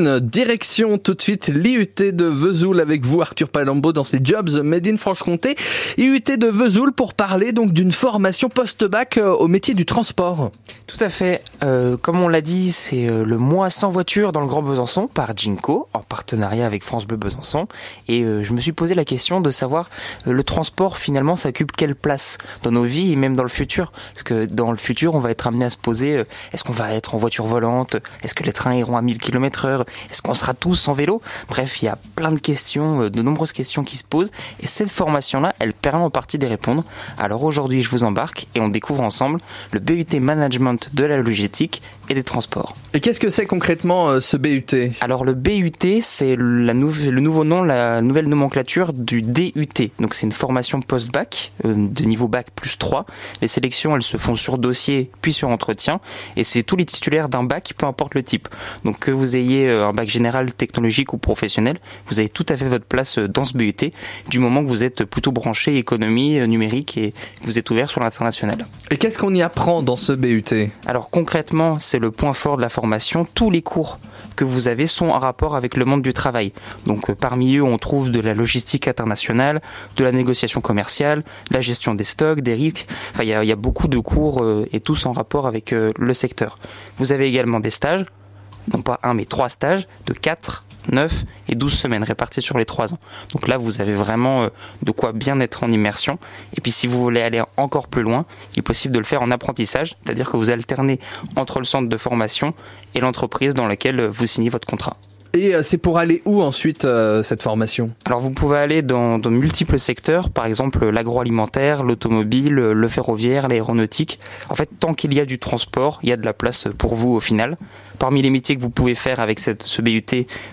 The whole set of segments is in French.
Direction tout de suite l'IUT de Vesoul avec vous Arthur Palombo dans ses Jobs Made in Franche-Comté. IUT de Vesoul pour parler donc d'une formation post-bac euh, au métier du transport. Tout à fait. Euh, comme on l'a dit, c'est euh, le mois sans voiture dans le Grand Besançon par Jinko en partenariat avec France Bleu Besançon. Et je me suis posé la question de savoir le transport finalement ça occupe quelle place dans nos vies et même dans le futur? Parce que dans le futur on va être amené à se poser est-ce qu'on va être en voiture volante? Est-ce que les trains iront à 1000 km heure? Est-ce qu'on sera tous en vélo? Bref, il y a plein de questions, euh, de nombreuses questions qui se posent. Et cette formation-là, elle permet en partie d'y répondre. Alors aujourd'hui, je vous embarque et on découvre ensemble le BUT Management de la logistique et des transports. Et qu'est-ce que c'est concrètement euh, ce BUT Alors le BUT, c'est le nouveau nom, la nouvelle nomenclature du DUT. Donc c'est une formation post-bac euh, de niveau bac plus 3. Les sélections, elles se font sur dossier puis sur entretien. Et c'est tous les titulaires d'un bac, peu importe le type. Donc que vous ayez un bac général, technologique ou professionnel, vous avez tout à fait votre place dans ce BUT du moment que vous êtes plutôt branché économie numérique et que vous êtes ouvert sur l'international. Et qu'est-ce qu'on y apprend dans ce BUT Alors concrètement, c'est le point fort de la formation. Tous les cours que vous avez sont en rapport avec le monde du travail. Donc euh, parmi eux, on trouve de la logistique internationale, de la négociation commerciale, de la gestion des stocks, des risques. Enfin, il y a, beaucoup de cours euh, et tous en rapport avec euh, le secteur. Vous avez également des stages, non pas un mais trois stages de 4 9 et 12 semaines réparties sur les 3 ans. Donc là, vous avez vraiment euh, de quoi bien être en immersion. Et puis si vous voulez aller encore plus loin, il est possible de le faire en apprentissage, c'est-à-dire que vous alternez entre le centre de formation et l'entreprise dans laquelle vous signez votre contrat. Et euh, c'est pour aller où ensuite euh, cette formation? Alors vous pouvez aller dans, dans multiples secteurs, par exemple l'agroalimentaire, l'automobile, le ferroviaire, l'aéronautique. En fait, tant qu'il y a du transport, il y a de la place pour vous au final. Parmi les métiers que vous pouvez faire avec cette, ce BUT,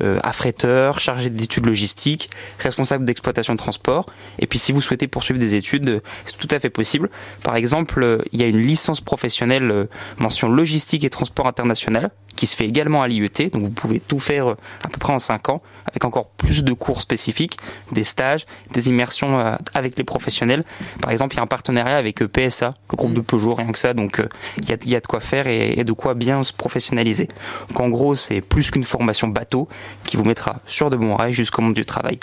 euh, affréteur, chargé d'études logistiques, responsable d'exploitation de transport. Et puis si vous souhaitez poursuivre des études, c'est tout à fait possible. Par exemple, euh, il y a une licence professionnelle euh, mention logistique et transport international qui se fait également à l'IET. Donc vous pouvez tout faire euh, à peu près en 5 ans avec encore plus de cours spécifiques, des stages, des immersions avec les professionnels. Par exemple, il y a un partenariat avec PSA, le groupe de Peugeot, rien que ça. Donc il y a, il y a de quoi faire et, et de quoi bien se professionnaliser. Donc en gros, c'est plus qu'une formation bateau qui vous mettra sur de bons rails jusqu'au monde du travail.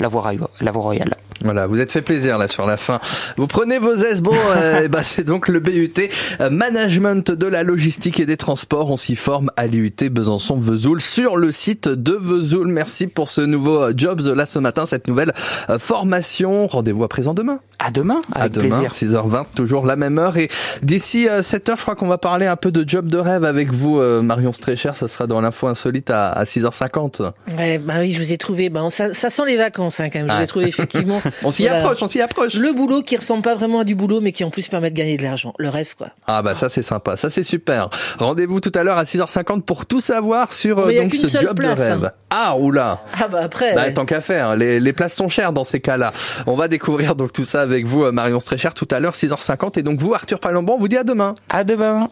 La voie, la voie royale. Voilà, vous êtes fait plaisir là sur la fin. Vous prenez vos aises. Bon, euh, bah, c'est donc le BUT euh, Management de la logistique et des transports. On s'y forme à l'IUT Besançon-Vesoul sur le site de Vesoul. Merci pour ce nouveau euh, Jobs là ce matin, cette nouvelle formation. Rendez-vous à présent demain. À demain, avec à demain, 6h20, toujours la même heure. Et d'ici 7h, je crois qu'on va parler un peu de job de rêve avec vous, Marion Strécher. Ça sera dans l'info insolite à, 6h50. Ouais, bah oui, je vous ai trouvé. Bah, ça, ça sent les vacances hein, quand même. Je vous ai trouvé effectivement. On s'y approche, on s'y approche. Le boulot qui ressemble pas vraiment à du boulot, mais qui en plus permet de gagner de l'argent. Le rêve, quoi. Ah bah ça c'est sympa, ça c'est super. Rendez-vous tout à l'heure à 6h50 pour tout savoir sur euh, donc ce job de rêve. Hein. Ah oula. Ah bah après. Bah, tant qu'à faire, les, les places sont chères dans ces cas-là. On va découvrir donc tout ça avec vous, euh, Marion Strécher, tout à l'heure 6h50 et donc vous, Arthur Palambon, on vous dit à demain. À demain.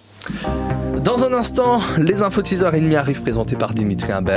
Dans un instant, les infos de 6h30 arrivent présentées par Dimitri Imbert.